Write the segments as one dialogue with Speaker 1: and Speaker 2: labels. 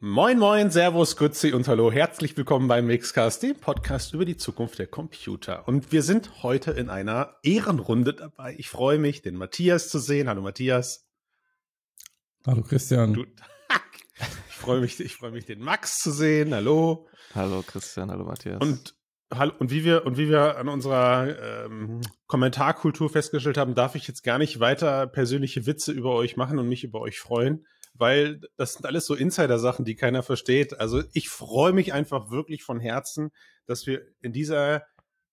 Speaker 1: Moin, moin, Servus, Grüezi und Hallo. Herzlich willkommen beim Mixcast, dem Podcast über die Zukunft der Computer. Und wir sind heute in einer Ehrenrunde dabei. Ich freue mich, den Matthias zu sehen. Hallo, Matthias.
Speaker 2: Hallo, Christian. Du,
Speaker 1: ich freue mich, ich freue mich, den Max zu sehen. Hallo.
Speaker 3: Hallo, Christian. Hallo, Matthias.
Speaker 1: Und und wie wir und wie wir an unserer ähm, Kommentarkultur festgestellt haben, darf ich jetzt gar nicht weiter persönliche Witze über euch machen und mich über euch freuen, weil das sind alles so Insider-Sachen, die keiner versteht. Also ich freue mich einfach wirklich von Herzen, dass wir in dieser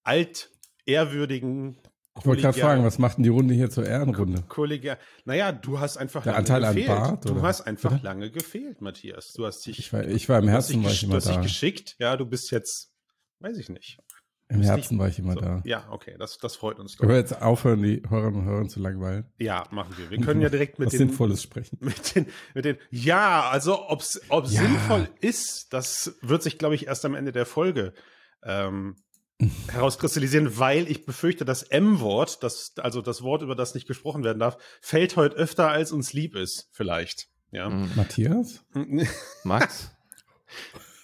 Speaker 1: altehrwürdigen
Speaker 2: ich wollte gerade fragen, was macht denn die Runde hier zur Ehrenrunde?
Speaker 1: Kollegial. Naja, du hast einfach
Speaker 2: Der Anteil gefehlt. an Bart,
Speaker 1: Du hast einfach oder? lange gefehlt, Matthias. Du hast dich.
Speaker 2: Ich war, ich war im Herzen, war ich immer da. Du hast dich
Speaker 1: geschickt. Ja, du bist jetzt, weiß ich nicht.
Speaker 2: Im Herzen war ich immer so. da.
Speaker 1: Ja, okay, das, das freut uns.
Speaker 2: Können wir jetzt aufhören, die Hörerinnen und Hörer zu langweilen?
Speaker 1: Ja, machen wir. Wir können ja direkt mit
Speaker 2: Was den Sinnvolles sprechen.
Speaker 1: Mit den, mit den. Ja, also ob's, ob ja. sinnvoll ist, das wird sich, glaube ich, erst am Ende der Folge ähm, herauskristallisieren, weil ich befürchte, das M-Wort, das also das Wort, über das nicht gesprochen werden darf, fällt heute öfter, als uns lieb ist, vielleicht. Ja.
Speaker 2: Matthias?
Speaker 3: Max?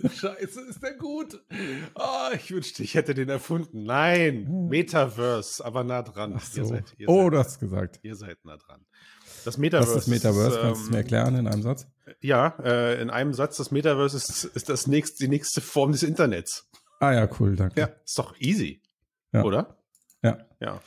Speaker 1: Scheiße, ist der gut. Oh, ich wünschte, ich hätte den erfunden. Nein, hm. Metaverse, aber nah dran.
Speaker 2: Ach so. Ihr seid, ihr oh, seid, du hast gesagt.
Speaker 1: Ihr seid nah dran. Das Metaverse.
Speaker 2: Was ist das Metaverse? Ist, Kannst du es mir ähm, erklären in einem Satz?
Speaker 1: Ja, äh, in einem Satz. Das Metaverse ist, ist das nächste, die nächste Form des Internets.
Speaker 2: Ah ja, cool, danke.
Speaker 1: Ja, ist doch easy. Ja. Oder?
Speaker 2: Ja.
Speaker 1: Ja.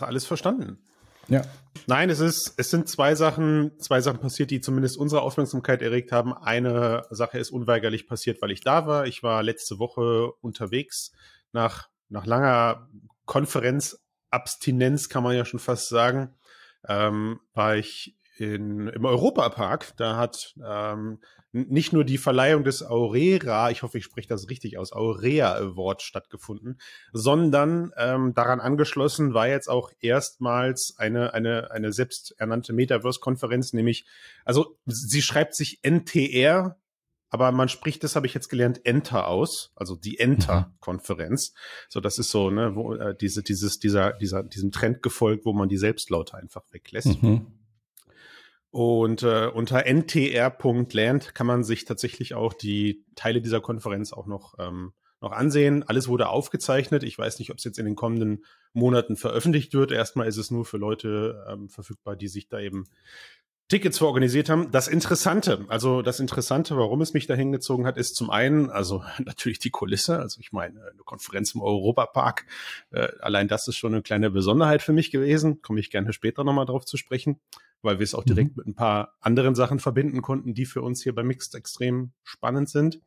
Speaker 1: Alles verstanden?
Speaker 2: Ja.
Speaker 1: Nein, es ist, es sind zwei Sachen, zwei Sachen passiert, die zumindest unsere Aufmerksamkeit erregt haben. Eine Sache ist unweigerlich passiert, weil ich da war. Ich war letzte Woche unterwegs nach, nach langer Konferenzabstinenz, kann man ja schon fast sagen, ähm, war ich in, im Europapark. Da hat ähm, nicht nur die Verleihung des Aurera, ich hoffe, ich spreche das richtig aus, Aurea Award stattgefunden, sondern ähm, daran angeschlossen war jetzt auch erstmals eine, eine, eine selbsternannte Metaverse-Konferenz, nämlich, also sie schreibt sich NTR, aber man spricht, das habe ich jetzt gelernt, Enter aus, also die Enter-Konferenz. So, das ist so, ne, wo äh, diese, dieses, dieser, dieser, diesem Trend gefolgt, wo man die Selbstlaute einfach weglässt. Mhm. Und äh, unter ntr.land kann man sich tatsächlich auch die Teile dieser Konferenz auch noch, ähm, noch ansehen. Alles wurde aufgezeichnet. Ich weiß nicht, ob es jetzt in den kommenden Monaten veröffentlicht wird. Erstmal ist es nur für Leute ähm, verfügbar, die sich da eben Tickets vororganisiert haben. Das Interessante, also das Interessante, warum es mich da hingezogen hat, ist zum einen, also natürlich die Kulisse. Also ich meine, eine Konferenz im Europapark, äh, allein das ist schon eine kleine Besonderheit für mich gewesen. Komme ich gerne später nochmal drauf zu sprechen, weil wir es auch direkt mhm. mit ein paar anderen Sachen verbinden konnten, die für uns hier bei Mixed extrem spannend sind.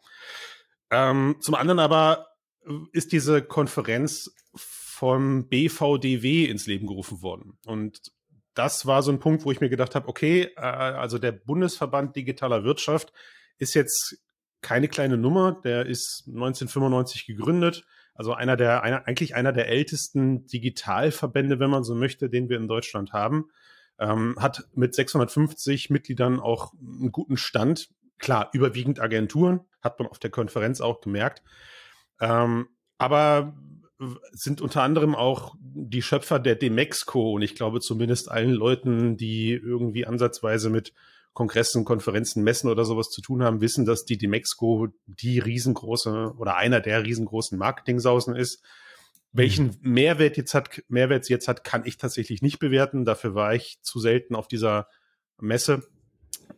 Speaker 1: Ähm, zum anderen aber ist diese Konferenz vom BVDW ins Leben gerufen worden. Und das war so ein Punkt, wo ich mir gedacht habe, okay, äh, also der Bundesverband digitaler Wirtschaft ist jetzt keine kleine Nummer, der ist 1995 gegründet, also einer der, einer, eigentlich einer der ältesten Digitalverbände, wenn man so möchte, den wir in Deutschland haben, ähm, hat mit 650 Mitgliedern auch einen guten Stand. Klar, überwiegend Agenturen, hat man auf der Konferenz auch gemerkt. Ähm, aber sind unter anderem auch die Schöpfer der Demexco und ich glaube zumindest allen Leuten, die irgendwie ansatzweise mit Kongressen, Konferenzen, Messen oder sowas zu tun haben, wissen, dass die Demexco die riesengroße oder einer der riesengroßen Marketingsausen ist. Welchen mhm. Mehrwert jetzt hat, Mehrwert jetzt hat, kann ich tatsächlich nicht bewerten. Dafür war ich zu selten auf dieser Messe.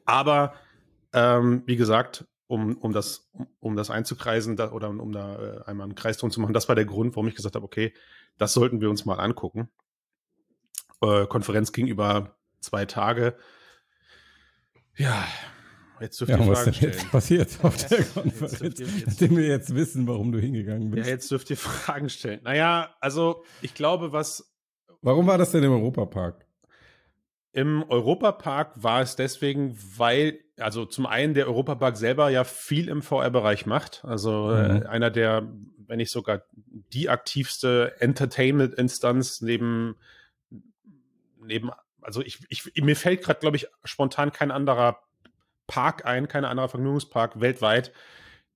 Speaker 1: Aber ähm, wie gesagt, um, um das, um das einzukreisen da, oder um da äh, einmal einen Kreis drum zu machen. Das war der Grund, warum ich gesagt habe, okay, das sollten wir uns mal angucken. Äh, Konferenz ging über zwei Tage. Ja, jetzt dürft
Speaker 2: ja,
Speaker 1: ihr
Speaker 2: Fragen was denn stellen. jetzt passiert auf der Konferenz, jetzt, nachdem wir jetzt wissen, warum du hingegangen bist.
Speaker 1: Ja, jetzt dürft ihr Fragen stellen. Naja, also ich glaube, was.
Speaker 2: Warum war das denn im Europapark?
Speaker 1: Im Europapark war es deswegen, weil, also zum einen der Europapark selber ja viel im VR-Bereich macht. Also äh, mhm. äh, einer der, wenn nicht sogar die aktivste Entertainment-Instanz neben, neben, also ich, ich mir fällt gerade, glaube ich, spontan kein anderer Park ein, kein anderer Vergnügungspark weltweit,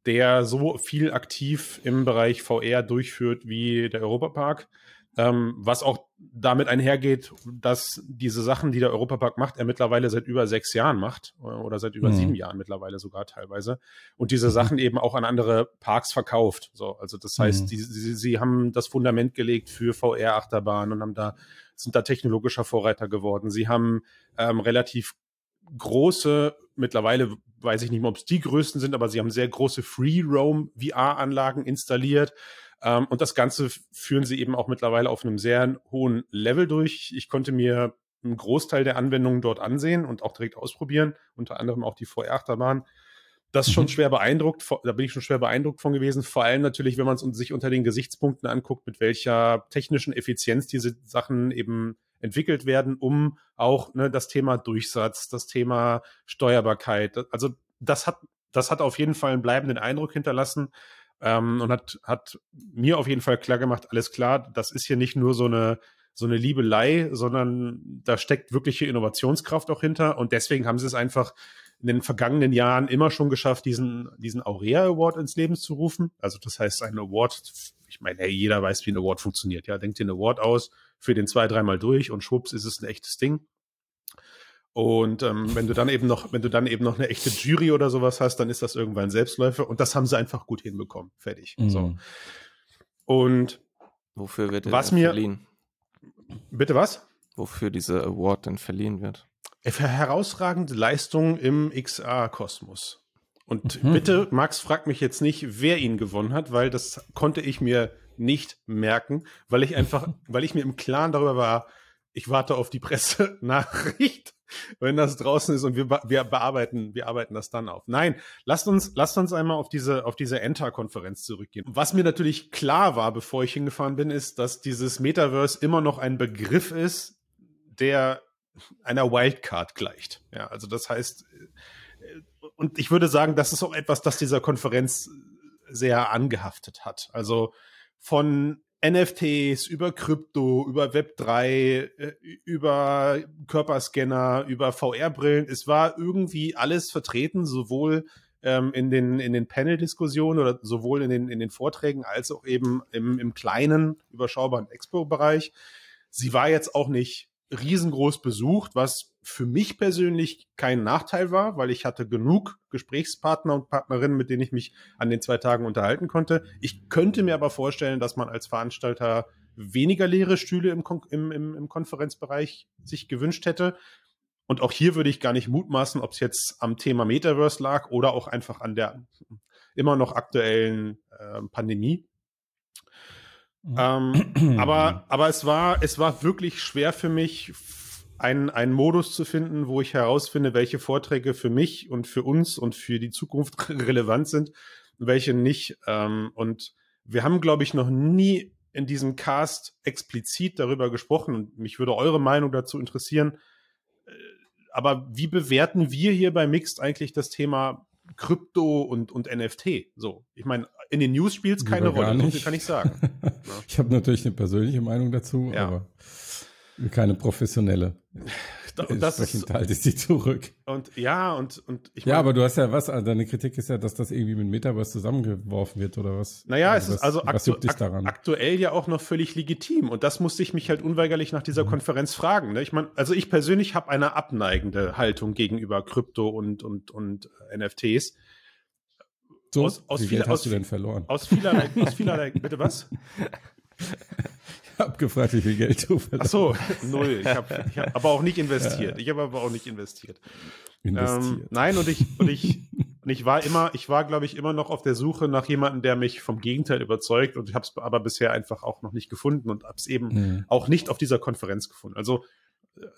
Speaker 1: der so viel aktiv im Bereich VR durchführt wie der Europapark. Ähm, was auch damit einhergeht, dass diese Sachen, die der Europapark macht, er mittlerweile seit über sechs Jahren macht oder seit über mhm. sieben Jahren mittlerweile sogar teilweise und diese mhm. Sachen eben auch an andere Parks verkauft. So, also das heißt, mhm. die, sie, sie haben das Fundament gelegt für VR-Achterbahnen und haben da sind da technologischer Vorreiter geworden. Sie haben ähm, relativ große, mittlerweile weiß ich nicht mehr, ob es die größten sind, aber sie haben sehr große Free Roam VR-Anlagen installiert ähm, und das Ganze führen sie eben auch mittlerweile auf einem sehr hohen Level durch. Ich konnte mir einen Großteil der Anwendungen dort ansehen und auch direkt ausprobieren, unter anderem auch die VR-Achterbahn. Das ist schon mhm. schwer beeindruckt, da bin ich schon schwer beeindruckt von gewesen. Vor allem natürlich, wenn man es sich unter den Gesichtspunkten anguckt, mit welcher technischen Effizienz diese Sachen eben entwickelt werden, um auch ne, das Thema Durchsatz, das Thema Steuerbarkeit, also das hat, das hat auf jeden Fall einen bleibenden Eindruck hinterlassen ähm, und hat, hat mir auf jeden Fall klar gemacht, alles klar, das ist hier nicht nur so eine, so eine Liebelei, sondern da steckt wirkliche Innovationskraft auch hinter. Und deswegen haben sie es einfach in den vergangenen Jahren immer schon geschafft, diesen, diesen Aurea Award ins Leben zu rufen. Also das heißt, ein Award, ich meine, hey, jeder weiß, wie ein Award funktioniert. Ja, denkt dir ein Award aus, für den zwei, dreimal durch und schwupps ist es ein echtes Ding. Und ähm, wenn du dann eben noch, wenn du dann eben noch eine echte Jury oder sowas hast, dann ist das irgendwann Selbstläufer. Und das haben sie einfach gut hinbekommen. Fertig. Mhm. So. Und
Speaker 3: wofür wird
Speaker 1: was mir, verliehen? Bitte was?
Speaker 3: Wofür dieser Award denn verliehen wird?
Speaker 1: Für herausragende Leistung im XA-Kosmos. Und mhm. bitte, Max, frag mich jetzt nicht, wer ihn gewonnen hat, weil das konnte ich mir nicht merken, weil ich einfach, weil ich mir im Klaren darüber war, ich warte auf die Pressenachricht wenn das draußen ist und wir, wir bearbeiten, wir arbeiten das dann auf. Nein, lasst uns, lasst uns einmal auf diese, auf diese Enter-Konferenz zurückgehen. Was mir natürlich klar war, bevor ich hingefahren bin, ist, dass dieses Metaverse immer noch ein Begriff ist, der einer Wildcard gleicht. Ja, also das heißt, äh, und ich würde sagen, das ist auch etwas, das dieser Konferenz sehr angehaftet hat. Also von NFTs, über Krypto, über Web3, äh, über Körperscanner, über VR-Brillen. Es war irgendwie alles vertreten, sowohl ähm, in den, in den Panel-Diskussionen oder sowohl in den, in den Vorträgen als auch eben im, im kleinen, überschaubaren Expo-Bereich. Sie war jetzt auch nicht riesengroß besucht, was für mich persönlich kein Nachteil war, weil ich hatte genug Gesprächspartner und Partnerinnen, mit denen ich mich an den zwei Tagen unterhalten konnte. Ich könnte mir aber vorstellen, dass man als Veranstalter weniger leere Stühle im, Kon im, im, im Konferenzbereich sich gewünscht hätte. Und auch hier würde ich gar nicht mutmaßen, ob es jetzt am Thema Metaverse lag oder auch einfach an der immer noch aktuellen äh, Pandemie. Ähm, aber, aber es war, es war wirklich schwer für mich, einen, einen Modus zu finden, wo ich herausfinde, welche Vorträge für mich und für uns und für die Zukunft relevant sind, welche nicht. Ähm, und wir haben, glaube ich, noch nie in diesem Cast explizit darüber gesprochen und mich würde eure Meinung dazu interessieren. Äh, aber wie bewerten wir hier bei Mixed eigentlich das Thema Krypto und, und NFT? So, ich meine, in den News spielt es keine Rolle, so viel kann ich sagen.
Speaker 2: ich habe natürlich eine persönliche Meinung dazu, ja. aber keine professionelle.
Speaker 1: das ist,
Speaker 2: halte ich sie zurück.
Speaker 1: Und ja, und, und
Speaker 2: ich Ja, aber du hast ja was, also deine Kritik ist ja, dass das irgendwie mit Metaverse zusammengeworfen wird oder was?
Speaker 1: Naja,
Speaker 2: also
Speaker 1: es ist also aktu ak aktuell ja auch noch völlig legitim. Und das musste ich mich halt unweigerlich nach dieser mhm. Konferenz fragen. Ne? Ich meine, also ich persönlich habe eine abneigende Haltung gegenüber Krypto und, und, und NFTs.
Speaker 2: So, aus, aus wie viel, hast aus, du denn verloren?
Speaker 1: Aus vielerlei, aus vielerlei, bitte was?
Speaker 2: Habe gefragt, wie viel Geld du
Speaker 1: verloren Ach so, null. Ich habe ich hab aber auch nicht investiert. Ich habe aber auch nicht investiert. investiert. Ähm, nein, und ich, und ich, und ich war immer, ich war, glaube ich, immer noch auf der Suche nach jemandem, der mich vom Gegenteil überzeugt. Und ich habe es aber bisher einfach auch noch nicht gefunden und habe es eben mhm. auch nicht auf dieser Konferenz gefunden. Also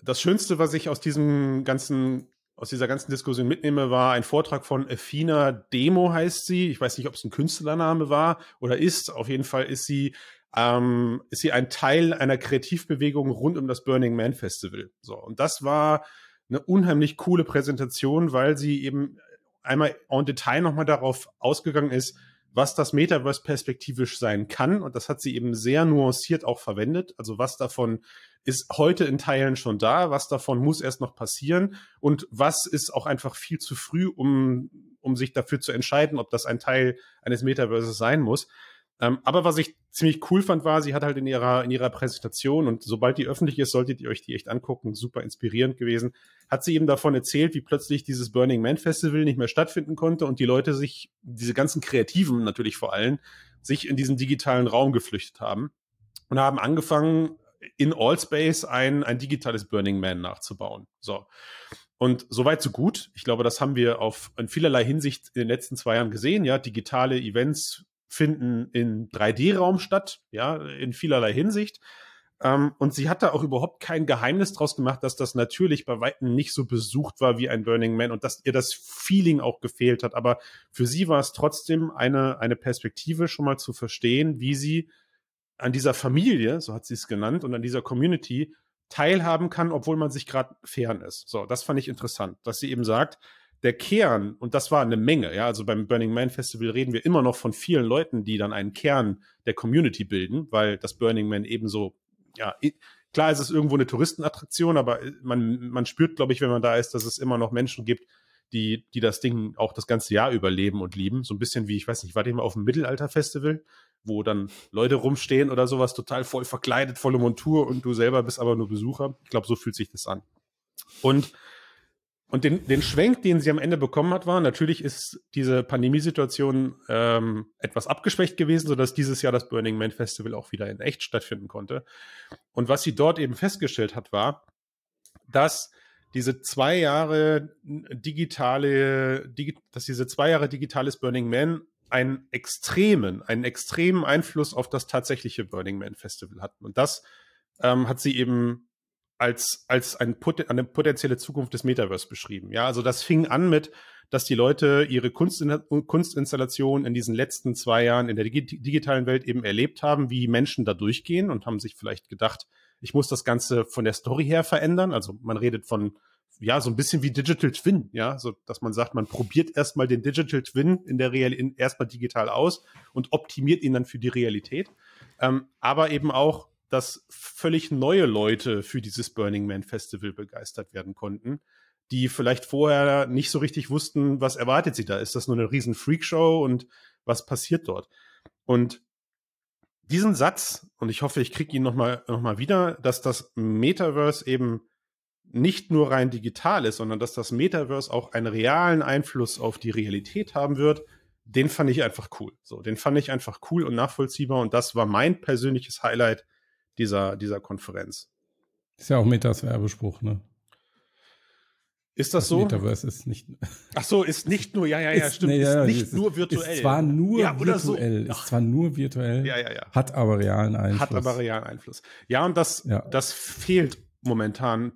Speaker 1: das Schönste, was ich aus diesem ganzen aus dieser ganzen Diskussion mitnehme, war ein Vortrag von Athena Demo heißt sie. Ich weiß nicht, ob es ein Künstlername war oder ist. Auf jeden Fall ist sie ähm, ist sie ein Teil einer Kreativbewegung rund um das Burning Man Festival. So und das war eine unheimlich coole Präsentation, weil sie eben einmal en Detail nochmal darauf ausgegangen ist, was das Metaverse perspektivisch sein kann. Und das hat sie eben sehr nuanciert auch verwendet. Also was davon ist heute in Teilen schon da, was davon muss erst noch passieren und was ist auch einfach viel zu früh, um, um sich dafür zu entscheiden, ob das ein Teil eines Metaverses sein muss. Ähm, aber was ich ziemlich cool fand, war, sie hat halt in ihrer, in ihrer Präsentation, und sobald die öffentlich ist, solltet ihr euch die echt angucken, super inspirierend gewesen, hat sie eben davon erzählt, wie plötzlich dieses Burning Man Festival nicht mehr stattfinden konnte und die Leute sich, diese ganzen Kreativen natürlich vor allem, sich in diesen digitalen Raum geflüchtet haben und haben angefangen, in Allspace ein, ein digitales Burning Man nachzubauen. So. Und soweit so gut. Ich glaube, das haben wir auf in vielerlei Hinsicht in den letzten zwei Jahren gesehen. Ja, digitale Events finden in 3D-Raum statt, ja, in vielerlei Hinsicht. Ähm, und sie hat da auch überhaupt kein Geheimnis draus gemacht, dass das natürlich bei Weitem nicht so besucht war wie ein Burning Man und dass ihr das Feeling auch gefehlt hat. Aber für sie war es trotzdem eine, eine Perspektive, schon mal zu verstehen, wie sie an dieser Familie, so hat sie es genannt, und an dieser Community teilhaben kann, obwohl man sich gerade fern ist. So, das fand ich interessant, dass sie eben sagt, der Kern, und das war eine Menge, ja, also beim Burning Man Festival reden wir immer noch von vielen Leuten, die dann einen Kern der Community bilden, weil das Burning Man ebenso, ja, klar ist es irgendwo eine Touristenattraktion, aber man, man spürt, glaube ich, wenn man da ist, dass es immer noch Menschen gibt, die, die das Ding auch das ganze Jahr überleben und lieben. So ein bisschen wie, ich weiß nicht, war ich mal auf dem Mittelalter-Festival, wo dann Leute rumstehen oder sowas, total voll verkleidet, volle Montur und du selber bist aber nur Besucher. Ich glaube, so fühlt sich das an. Und und den, den Schwenk, den sie am Ende bekommen hat, war, natürlich ist diese Pandemiesituation ähm, etwas abgeschwächt gewesen, sodass dieses Jahr das Burning Man Festival auch wieder in echt stattfinden konnte. Und was sie dort eben festgestellt hat, war, dass diese zwei Jahre digitale, digi dass diese zwei Jahre digitales Burning Man einen extremen, einen extremen Einfluss auf das tatsächliche Burning Man Festival hatten. Und das ähm, hat sie eben als, als ein, eine potenzielle Zukunft des Metaverse beschrieben. Ja, also das fing an mit, dass die Leute ihre Kunstin Kunstinstallationen in diesen letzten zwei Jahren in der digitalen Welt eben erlebt haben, wie Menschen da durchgehen und haben sich vielleicht gedacht, ich muss das Ganze von der Story her verändern. Also man redet von, ja, so ein bisschen wie Digital Twin, ja, so dass man sagt, man probiert erstmal den Digital Twin in der Realität erstmal digital aus und optimiert ihn dann für die Realität. Ähm, aber eben auch dass völlig neue Leute für dieses Burning Man Festival begeistert werden konnten, die vielleicht vorher nicht so richtig wussten, was erwartet sie da. Ist das nur eine riesen Freakshow und was passiert dort? Und diesen Satz, und ich hoffe, ich kriege ihn nochmal noch mal wieder, dass das Metaverse eben nicht nur rein digital ist, sondern dass das Metaverse auch einen realen Einfluss auf die Realität haben wird, den fand ich einfach cool. So, den fand ich einfach cool und nachvollziehbar und das war mein persönliches Highlight dieser, dieser Konferenz.
Speaker 2: Ist ja auch Metas Werbespruch, ne?
Speaker 1: Ist das, das so?
Speaker 2: Metaverse ist nicht.
Speaker 1: Ach so, ist nicht nur, ja, ja, ja, stimmt. Nee, ja,
Speaker 2: ist
Speaker 1: nicht ist, nur virtuell.
Speaker 2: Ist zwar nur ja, virtuell, so. ist zwar nur virtuell,
Speaker 1: ja, ja, ja.
Speaker 2: hat aber realen Einfluss.
Speaker 1: Hat aber realen Einfluss. Ja, und das, ja. das fehlt momentan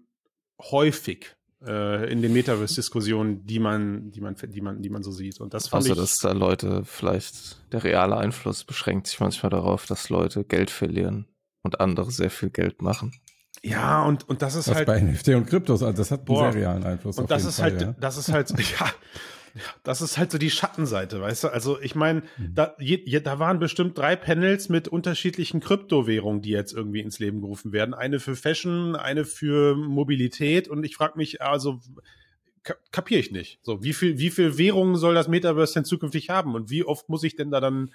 Speaker 1: häufig äh, in den Metaverse-Diskussionen, die man, die man, die man, die man so sieht. Und das fand
Speaker 3: also,
Speaker 1: ich,
Speaker 3: dass da Leute vielleicht der reale Einfluss beschränkt sich manchmal darauf, dass Leute Geld verlieren und andere sehr viel Geld machen.
Speaker 1: Ja, und, und das ist
Speaker 2: das
Speaker 1: halt.
Speaker 2: Bei NFT und Kryptos, also das hat einen boah, sehr realen Einfluss.
Speaker 1: Und das ist Fall, halt, ja. das ist halt, ja, das ist halt so die Schattenseite, weißt du? Also ich meine, mhm. da, da waren bestimmt drei Panels mit unterschiedlichen Kryptowährungen, die jetzt irgendwie ins Leben gerufen werden. Eine für Fashion, eine für Mobilität und ich frage mich, also kapiere ich nicht. So, wie viel, wie viel Währungen soll das Metaverse denn zukünftig haben und wie oft muss ich denn da dann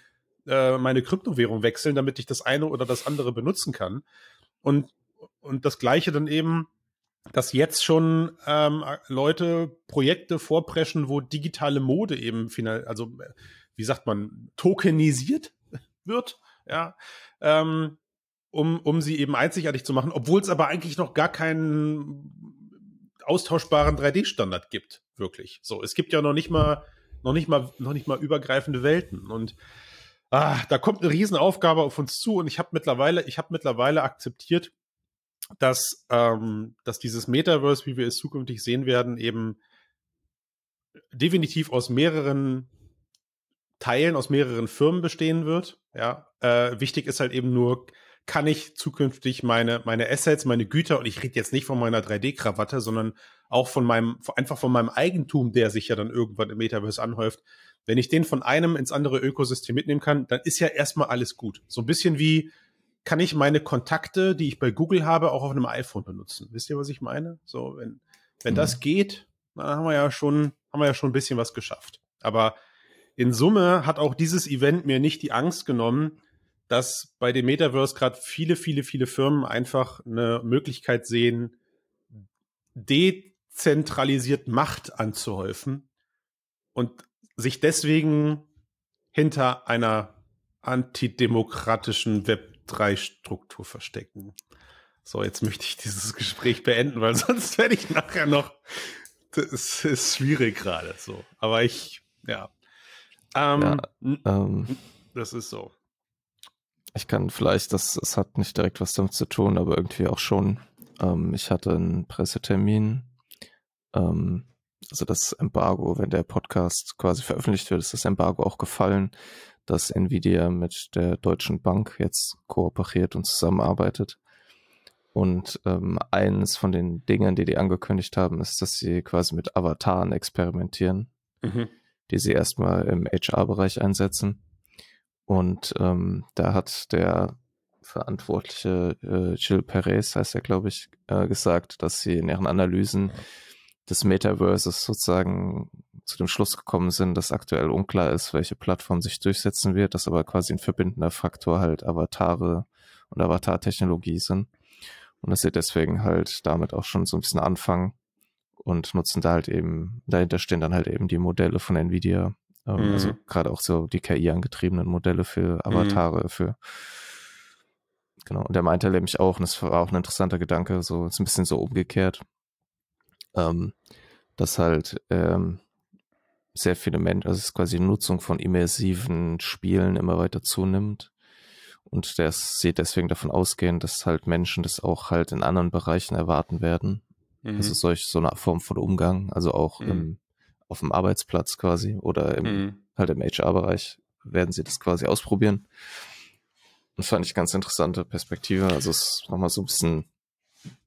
Speaker 1: äh, meine Kryptowährung wechseln, damit ich das eine oder das andere benutzen kann. Und, und das Gleiche dann eben, dass jetzt schon ähm, Leute Projekte vorpreschen, wo digitale Mode eben final, also wie sagt man, tokenisiert wird, ja, ähm, um, um sie eben einzigartig zu machen, obwohl es aber eigentlich noch gar keinen austauschbaren 3D-Standard gibt, wirklich. So, es gibt ja noch nicht mal, noch nicht mal, noch nicht mal übergreifende Welten und ah, da kommt eine Riesenaufgabe auf uns zu und ich habe mittlerweile, ich habe mittlerweile akzeptiert, dass, ähm, dass dieses Metaverse, wie wir es zukünftig sehen werden, eben definitiv aus mehreren Teilen, aus mehreren Firmen bestehen wird. Ja, äh, wichtig ist halt eben nur, kann ich zukünftig meine, meine Assets, meine Güter, und ich rede jetzt nicht von meiner 3D-Krawatte, sondern auch von meinem, einfach von meinem Eigentum, der sich ja dann irgendwann im Metaverse anhäuft, wenn ich den von einem ins andere Ökosystem mitnehmen kann, dann ist ja erstmal alles gut. So ein bisschen wie, kann ich meine Kontakte, die ich bei Google habe, auch auf einem iPhone benutzen. Wisst ihr, was ich meine? So, wenn, wenn mhm. das geht, dann haben wir ja schon, haben wir ja schon ein bisschen was geschafft. Aber in Summe hat auch dieses Event mir nicht die Angst genommen, dass bei dem Metaverse gerade viele, viele, viele Firmen einfach eine Möglichkeit sehen, dezentralisiert Macht anzuhäufen und sich deswegen hinter einer antidemokratischen Web3-Struktur verstecken. So, jetzt möchte ich dieses Gespräch beenden, weil sonst werde ich nachher noch. Das ist schwierig gerade so. Aber ich, ja. Ähm, ja ähm, das ist so.
Speaker 3: Ich kann vielleicht, das, es hat nicht direkt was damit zu tun, aber irgendwie auch schon. Ähm, ich hatte einen Pressetermin. Ähm, also das Embargo, wenn der Podcast quasi veröffentlicht wird, ist das Embargo auch gefallen, dass Nvidia mit der Deutschen Bank jetzt kooperiert und zusammenarbeitet. Und ähm, eines von den Dingen, die die angekündigt haben, ist, dass sie quasi mit Avataren experimentieren, mhm. die sie erstmal im HR-Bereich einsetzen. Und ähm, da hat der Verantwortliche äh, Jill Perez, heißt er, glaube ich, äh, gesagt, dass sie in ihren Analysen des Metaverses sozusagen zu dem Schluss gekommen sind, dass aktuell unklar ist, welche Plattform sich durchsetzen wird, dass aber quasi ein verbindender Faktor halt Avatare und Avatar-Technologie sind. Und dass sie deswegen halt damit auch schon so ein bisschen anfangen und nutzen da halt eben, dahinter stehen dann halt eben die Modelle von Nvidia, ähm, mhm. also gerade auch so die KI-angetriebenen Modelle für Avatare, mhm. für genau. Und der meinte nämlich auch, und das war auch ein interessanter Gedanke, so ist ein bisschen so umgekehrt, ähm, dass halt ähm, sehr viele Menschen, also es ist quasi die Nutzung von immersiven Spielen immer weiter zunimmt. Und das sieht deswegen davon ausgehen, dass halt Menschen das auch halt in anderen Bereichen erwarten werden. Mhm. Also solch so eine Form von Umgang, also auch mhm. im, auf dem Arbeitsplatz quasi oder im, mhm. halt im HR-Bereich werden sie das quasi ausprobieren. Das fand ich ganz interessante Perspektive. Also es ist nochmal so ein bisschen.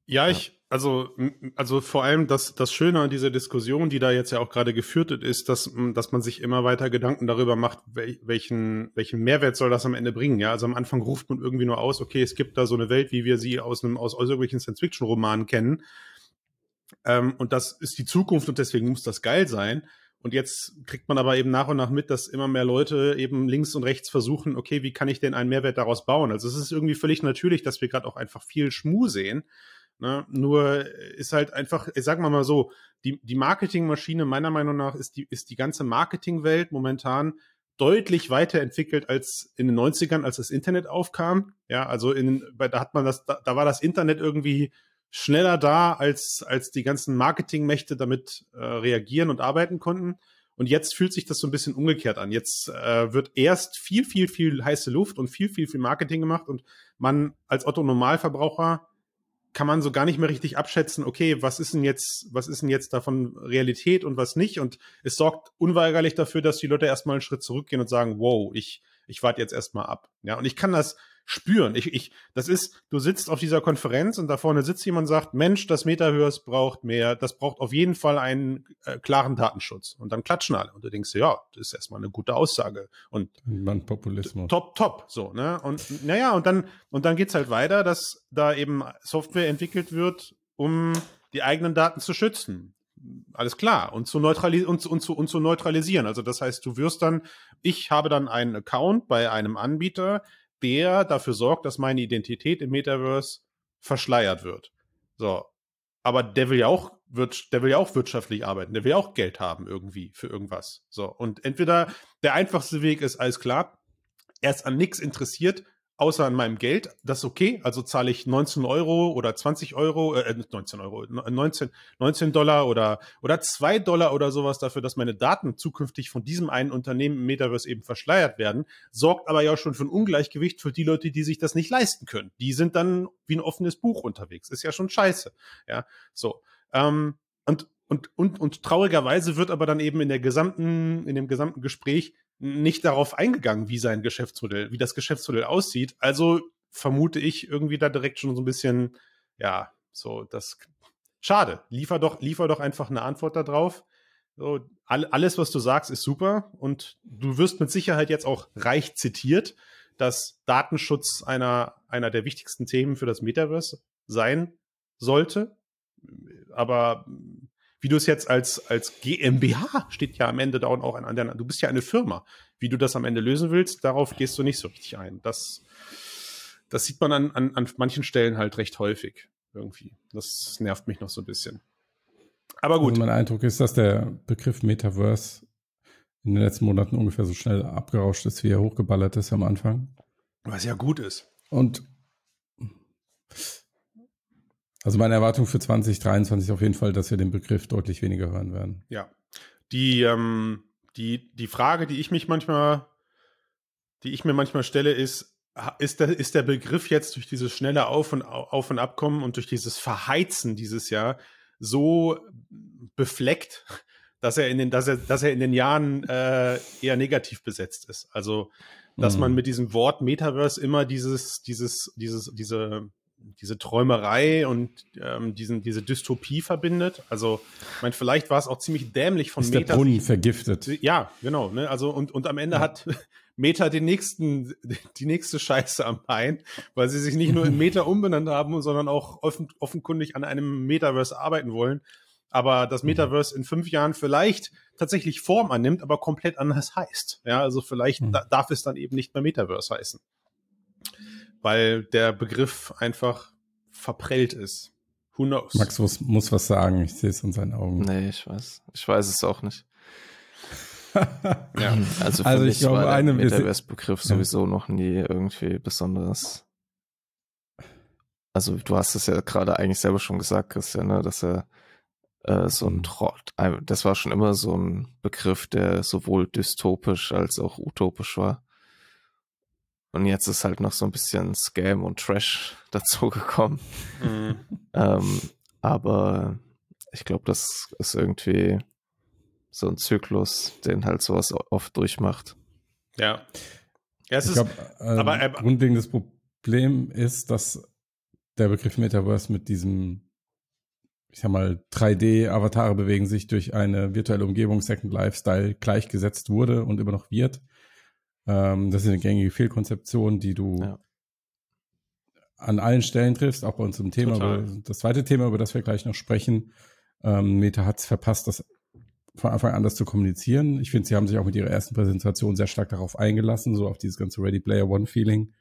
Speaker 1: Ja, ich, also, also vor allem das, das Schöne an dieser Diskussion, die da jetzt ja auch gerade geführt wird, ist, dass, dass man sich immer weiter Gedanken darüber macht, welchen, welchen Mehrwert soll das am Ende bringen. Ja, also am Anfang ruft man irgendwie nur aus, okay, es gibt da so eine Welt, wie wir sie aus einem, aus, irgendwelchen Science-Fiction-Romanen kennen. Ähm, und das ist die Zukunft und deswegen muss das geil sein. Und jetzt kriegt man aber eben nach und nach mit, dass immer mehr Leute eben links und rechts versuchen, okay, wie kann ich denn einen Mehrwert daraus bauen? Also es ist irgendwie völlig natürlich, dass wir gerade auch einfach viel Schmu sehen. Ne? Nur ist halt einfach, sagen wir mal so, die, die Marketingmaschine meiner Meinung nach ist die, ist die ganze Marketingwelt momentan deutlich weiterentwickelt als in den 90ern, als das Internet aufkam. Ja, also in, da hat man das, da, da war das Internet irgendwie schneller da, als, als die ganzen Marketingmächte damit äh, reagieren und arbeiten konnten. Und jetzt fühlt sich das so ein bisschen umgekehrt an. Jetzt äh, wird erst viel, viel, viel heiße Luft und viel, viel, viel Marketing gemacht und man als Otto Normalverbraucher kann man so gar nicht mehr richtig abschätzen, okay, was ist denn jetzt, was ist denn jetzt davon Realität und was nicht? Und es sorgt unweigerlich dafür, dass die Leute erstmal einen Schritt zurückgehen und sagen, wow, ich, ich warte jetzt erstmal ab. Ja, und ich kann das spüren. Ich, ich, das ist, du sitzt auf dieser Konferenz und da vorne sitzt jemand und sagt, Mensch, das Metaverse braucht mehr, das braucht auf jeden Fall einen äh, klaren Datenschutz. Und dann klatschen alle. Und du denkst, ja, das ist erstmal eine gute Aussage. Und
Speaker 2: Man Populismus.
Speaker 1: Top, top, so, ne? Und naja, und dann, und dann geht's halt weiter, dass da eben Software entwickelt wird, um die eigenen Daten zu schützen alles klar und zu, neutralis und, und, zu, und zu neutralisieren. Also das heißt, du wirst dann, ich habe dann einen Account bei einem Anbieter, der dafür sorgt, dass meine Identität im Metaverse verschleiert wird. So. Aber der will ja auch, wird, der will ja auch wirtschaftlich arbeiten, der will ja auch Geld haben irgendwie für irgendwas. So. Und entweder der einfachste Weg ist, alles klar, er ist an nichts interessiert, außer an meinem Geld. Das ist okay. Also zahle ich 19 Euro oder 20 Euro, äh, 19 Euro, 19, 19 Dollar oder, oder 2 Dollar oder sowas dafür, dass meine Daten zukünftig von diesem einen Unternehmen im Metaverse eben verschleiert werden. Sorgt aber ja schon für ein Ungleichgewicht für die Leute, die sich das nicht leisten können. Die sind dann wie ein offenes Buch unterwegs. Ist ja schon scheiße. Ja, so. Ähm, und, und, und, und traurigerweise wird aber dann eben in der gesamten, in dem gesamten Gespräch nicht darauf eingegangen, wie sein Geschäftsmodell, wie das Geschäftsmodell aussieht. Also vermute ich irgendwie da direkt schon so ein bisschen, ja, so das schade. Liefer doch, liefer doch einfach eine Antwort darauf. So, all, alles, was du sagst, ist super und du wirst mit Sicherheit jetzt auch reich zitiert, dass Datenschutz einer, einer der wichtigsten Themen für das Metaverse sein sollte. Aber wie du es jetzt als, als GmbH steht ja am Ende da auch an der, du bist ja eine Firma. Wie du das am Ende lösen willst, darauf gehst du nicht so richtig ein. Das, das sieht man an, an, an manchen Stellen halt recht häufig irgendwie. Das nervt mich noch so ein bisschen. Aber gut.
Speaker 2: Also mein Eindruck ist, dass der Begriff Metaverse in den letzten Monaten ungefähr so schnell abgerauscht ist, wie er hochgeballert ist am Anfang.
Speaker 1: Was ja gut ist.
Speaker 2: Und also meine Erwartung für 2023 ist auf jeden Fall, dass wir den Begriff deutlich weniger hören werden.
Speaker 1: Ja. Die, ähm, die, die Frage, die ich mich manchmal, die ich mir manchmal stelle, ist, ist der, ist der Begriff jetzt durch dieses schnelle Auf- und Auf- und Abkommen und durch dieses Verheizen dieses Jahr so befleckt, dass er in den, dass er, dass er in den Jahren äh, eher negativ besetzt ist. Also, dass mhm. man mit diesem Wort Metaverse immer dieses, dieses, dieses, diese diese Träumerei und ähm, diesen, diese Dystopie verbindet. Also, ich meine, vielleicht war es auch ziemlich dämlich von
Speaker 2: ist Meta. Der Brunnen vergiftet.
Speaker 1: Ja, genau. Ne? Also, und, und am Ende ja. hat Meta den nächsten, die nächste Scheiße am Bein, weil sie sich nicht nur in Meta umbenannt haben, sondern auch offen, offenkundig an einem Metaverse arbeiten wollen. Aber das mhm. Metaverse in fünf Jahren vielleicht tatsächlich Form annimmt, aber komplett anders heißt. Ja, also vielleicht mhm. da, darf es dann eben nicht mehr Metaverse heißen weil der Begriff einfach verprellt ist. Who knows?
Speaker 2: Max muss, muss was sagen, ich sehe es in seinen Augen.
Speaker 3: Nee, ich weiß. Ich weiß es auch nicht.
Speaker 2: ja. Also, für also mich ich glaube, war
Speaker 3: der Metaverse-Begriff ja. sowieso noch nie irgendwie besonders. Also du hast es ja gerade eigentlich selber schon gesagt, Christian, ne, dass er äh, so ein mhm. Trott, das war schon immer so ein Begriff, der sowohl dystopisch als auch utopisch war. Und jetzt ist halt noch so ein bisschen Scam und Trash dazugekommen. Mhm. ähm, aber ich glaube, das ist irgendwie so ein Zyklus, den halt sowas oft durchmacht.
Speaker 1: Ja.
Speaker 2: ja es ich glaube, äh, aber äh, grundlegendes Problem ist, dass der Begriff Metaverse mit diesem, ich sag mal, 3D-Avatare bewegen sich durch eine virtuelle Umgebung, Second Lifestyle gleichgesetzt wurde und immer noch wird. Ähm, das ist eine gängige Fehlkonzeption, die du ja. an allen Stellen triffst, auch bei uns im Thema. Über, das zweite Thema, über das wir gleich noch sprechen. Ähm, Meta hat es verpasst, das von Anfang an das zu kommunizieren. Ich finde, sie haben sich auch mit ihrer ersten Präsentation sehr stark darauf eingelassen, so auf dieses ganze Ready Player One Feeling.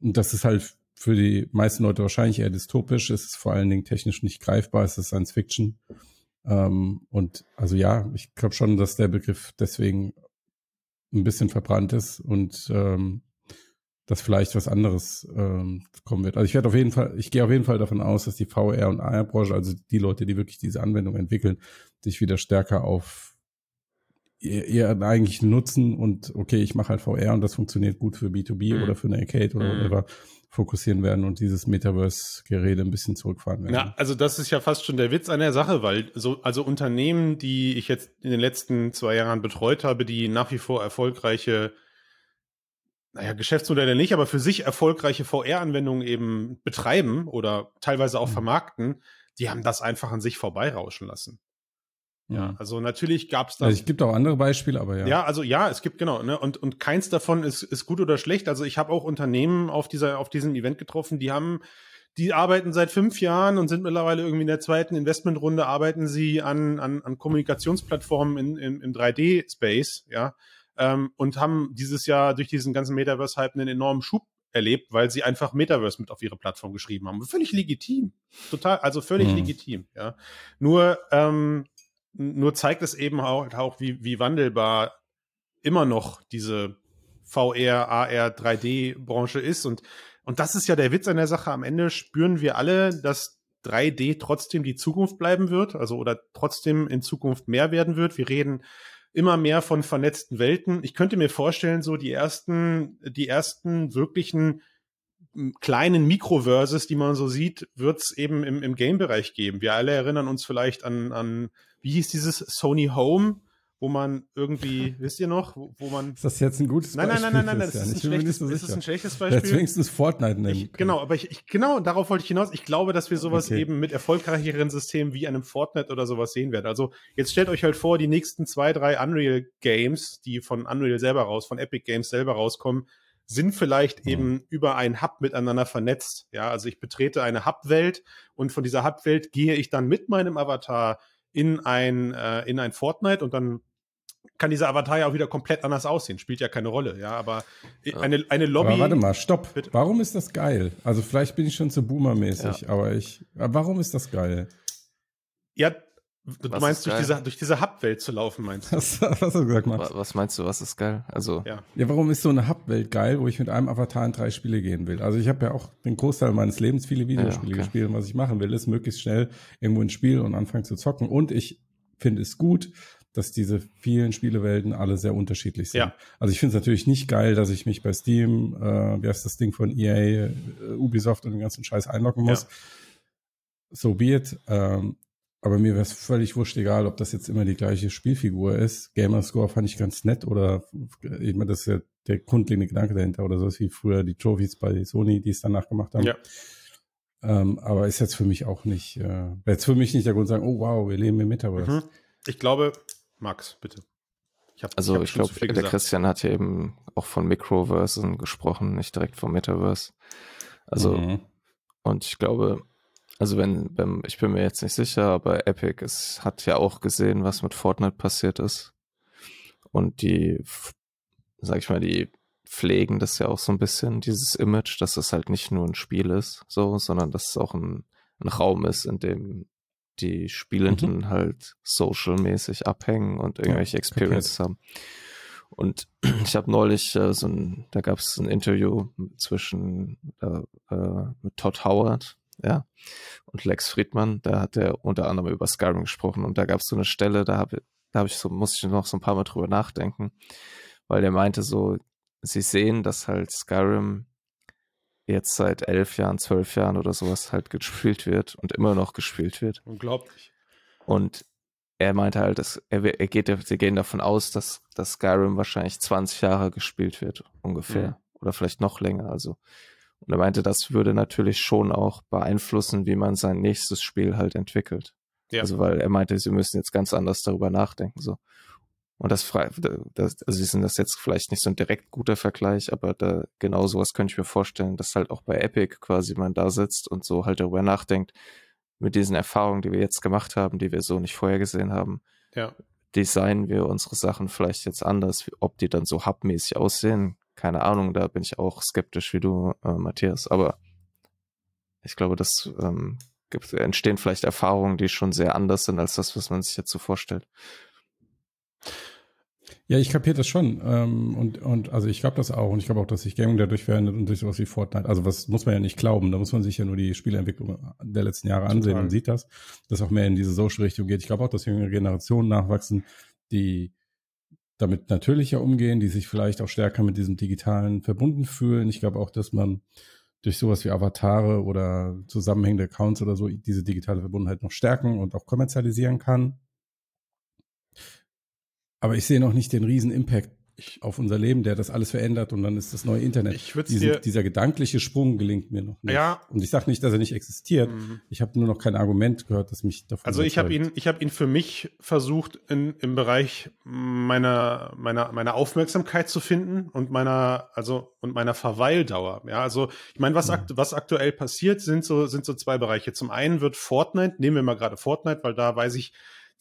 Speaker 2: Und das ist halt für die meisten Leute wahrscheinlich eher dystopisch. Es ist vor allen Dingen technisch nicht greifbar. Es ist Science Fiction. Ähm, und also ja, ich glaube schon, dass der Begriff deswegen ein bisschen verbrannt ist und ähm, dass vielleicht was anderes ähm, kommen wird. Also ich werde auf jeden Fall, ich gehe auf jeden Fall davon aus, dass die VR und AR-Branche, also die Leute, die wirklich diese Anwendung entwickeln, sich wieder stärker auf ihr, ihr eigentlichen Nutzen und okay, ich mache halt VR und das funktioniert gut für B2B mhm. oder für eine Arcade oder mhm. whatever, fokussieren werden und dieses Metaverse-Gerede ein bisschen zurückfahren werden.
Speaker 1: Ja, also das ist ja fast schon der Witz an der Sache, weil so, also Unternehmen, die ich jetzt in den letzten zwei Jahren betreut habe, die nach wie vor erfolgreiche, naja, Geschäftsmodelle nicht, aber für sich erfolgreiche VR-Anwendungen eben betreiben oder teilweise auch mhm. vermarkten, die haben das einfach an sich vorbeirauschen lassen. Ja, also natürlich gab es da.
Speaker 2: Also es gibt auch andere Beispiele, aber ja.
Speaker 1: Ja, also ja, es gibt genau, ne? Und, und keins davon ist, ist gut oder schlecht. Also ich habe auch Unternehmen auf dieser, auf diesem Event getroffen, die haben, die arbeiten seit fünf Jahren und sind mittlerweile irgendwie in der zweiten Investmentrunde, arbeiten sie an, an, an Kommunikationsplattformen in, in, im 3D-Space, ja. Ähm, und haben dieses Jahr durch diesen ganzen Metaverse-Hype einen enormen Schub erlebt, weil sie einfach Metaverse mit auf ihre Plattform geschrieben haben. Völlig legitim. Total, also völlig mhm. legitim, ja. Nur, ähm, nur zeigt es eben auch, auch wie, wie wandelbar immer noch diese VR, AR, 3D-Branche ist. Und, und das ist ja der Witz an der Sache. Am Ende spüren wir alle, dass 3D trotzdem die Zukunft bleiben wird, also oder trotzdem in Zukunft mehr werden wird. Wir reden immer mehr von vernetzten Welten. Ich könnte mir vorstellen, so die ersten, die ersten wirklichen kleinen Mikroverses, die man so sieht, wird es eben im, im Game-Bereich geben. Wir alle erinnern uns vielleicht an, an wie hieß dieses Sony Home, wo man irgendwie, wisst ihr noch, wo, wo man.
Speaker 2: Ist das jetzt ein gutes
Speaker 1: Beispiel? Nein, nein, nein, nein, nein, das ist, ein schlechtes, so das ist ein schlechtes Beispiel.
Speaker 2: Jetzt wenigstens Fortnite nehmen.
Speaker 1: Ich, genau, aber ich, ich, genau, darauf wollte ich hinaus. Ich glaube, dass wir sowas okay. eben mit erfolgreicheren Systemen wie einem Fortnite oder sowas sehen werden. Also jetzt stellt euch halt vor, die nächsten zwei, drei Unreal Games, die von Unreal selber raus, von Epic Games selber rauskommen, sind vielleicht mhm. eben über einen Hub miteinander vernetzt. Ja, also ich betrete eine Hub-Welt und von dieser Hub-Welt gehe ich dann mit meinem Avatar in ein, äh, in ein Fortnite und dann kann dieser Avatar ja auch wieder komplett anders aussehen. Spielt ja keine Rolle, ja, aber eine, eine Lobby. Aber
Speaker 2: warte mal, stopp. Bitte? Warum ist das geil? Also vielleicht bin ich schon zu boomermäßig, ja. aber ich, aber warum ist das geil?
Speaker 1: Ja, du was meinst durch diese, durch diese Hub-Welt zu laufen, meinst du? Was, was hast
Speaker 3: du gesagt, Max? Was meinst du, was ist geil? Also.
Speaker 2: Ja. ja, warum ist so eine Hub-Welt geil, wo ich mit einem Avatar in drei Spiele gehen will? Also ich habe ja auch den Großteil meines Lebens viele Videospiele ja, okay. gespielt und was ich machen will, ist möglichst schnell irgendwo ein Spiel und anfangen zu zocken und ich finde es gut, dass diese vielen Spielewelten alle sehr unterschiedlich sind. Ja. Also ich finde es natürlich nicht geil, dass ich mich bei Steam, äh, wie heißt das Ding von EA, äh, Ubisoft und den ganzen Scheiß einloggen muss. Ja. So be it. Ähm, aber mir wäre es völlig wurscht egal, ob das jetzt immer die gleiche Spielfigur ist. Gamerscore fand ich ganz nett oder ich meine, das ist ja der grundlegende Gedanke dahinter oder so wie früher die Trophies bei Sony, die es danach gemacht haben. Ja. Ähm, aber ist jetzt für mich auch nicht, äh, jetzt für mich nicht der Grund zu sagen, oh wow, wir leben im Metaverse. Mhm.
Speaker 1: Ich glaube, Max, bitte.
Speaker 3: Ich hab, also ich, ich glaube, der gesagt. Christian hat ja eben auch von Microversen gesprochen, nicht direkt vom Metaverse. Also mhm. und ich glaube, also wenn, wenn, ich bin mir jetzt nicht sicher, aber Epic es hat ja auch gesehen, was mit Fortnite passiert ist. Und die, sag ich mal, die pflegen das ja auch so ein bisschen, dieses Image, dass es halt nicht nur ein Spiel ist, so, sondern dass es auch ein, ein Raum ist, in dem die Spielenden mhm. halt social-mäßig abhängen und irgendwelche ja, Experiences okay. haben. Und ich habe neulich äh, so ein, da gab es ein Interview zwischen äh, äh, mit Todd Howard, ja, und Lex Friedman, da hat er unter anderem über Skyrim gesprochen und da gab es so eine Stelle, da habe da hab ich so, muss ich noch so ein paar Mal drüber nachdenken, weil der meinte so, sie sehen, dass halt Skyrim jetzt seit elf Jahren, zwölf Jahren oder sowas halt gespielt wird und immer noch gespielt wird.
Speaker 1: Unglaublich.
Speaker 3: Und er meinte halt, dass er, er geht, sie gehen davon aus, dass, dass Skyrim wahrscheinlich 20 Jahre gespielt wird, ungefähr. Mhm. Oder vielleicht noch länger. Also. Und er meinte, das würde natürlich schon auch beeinflussen, wie man sein nächstes Spiel halt entwickelt. Ja. Also, weil er meinte, sie müssen jetzt ganz anders darüber nachdenken, so. Und das das, also sie sind das jetzt vielleicht nicht so ein direkt guter Vergleich, aber da genau sowas könnte ich mir vorstellen, dass halt auch bei Epic quasi man da sitzt und so halt darüber nachdenkt, mit diesen Erfahrungen, die wir jetzt gemacht haben, die wir so nicht vorher gesehen haben,
Speaker 1: ja.
Speaker 3: designen wir unsere Sachen vielleicht jetzt anders, ob die dann so hubmäßig aussehen, keine Ahnung, da bin ich auch skeptisch wie du, äh, Matthias, aber ich glaube, das ähm, gibt, entstehen vielleicht Erfahrungen, die schon sehr anders sind als das, was man sich jetzt so vorstellt.
Speaker 2: Ja, ich kapiere das schon. Ähm, und, und also ich glaube das auch. Und ich glaube auch, dass sich Gaming dadurch verändert und durch sowas wie Fortnite. Also was muss man ja nicht glauben. Da muss man sich ja nur die Spieleentwicklung der letzten Jahre ansehen Total. und sieht das, dass auch mehr in diese Social-Richtung geht. Ich glaube auch, dass jüngere Generationen nachwachsen, die damit natürlicher umgehen, die sich vielleicht auch stärker mit diesem Digitalen verbunden fühlen. Ich glaube auch, dass man durch sowas wie Avatare oder zusammenhängende Accounts oder so diese digitale Verbundenheit noch stärken und auch kommerzialisieren kann. Aber ich sehe noch nicht den riesen Impact auf unser Leben, der das alles verändert und dann ist das neue Internet.
Speaker 1: Ich Diesen, dir,
Speaker 2: dieser gedankliche Sprung gelingt mir noch nicht.
Speaker 1: Ja.
Speaker 2: Und ich sage nicht, dass er nicht existiert. Mhm. Ich habe nur noch kein Argument gehört, das mich davon
Speaker 1: Also ich habe ihn, ich habe ihn für mich versucht in, im Bereich meiner meiner meiner Aufmerksamkeit zu finden und meiner also und meiner Verweildauer. Ja, also ich meine, was, mhm. akt, was aktuell passiert, sind so sind so zwei Bereiche. Zum einen wird Fortnite, nehmen wir mal gerade Fortnite, weil da weiß ich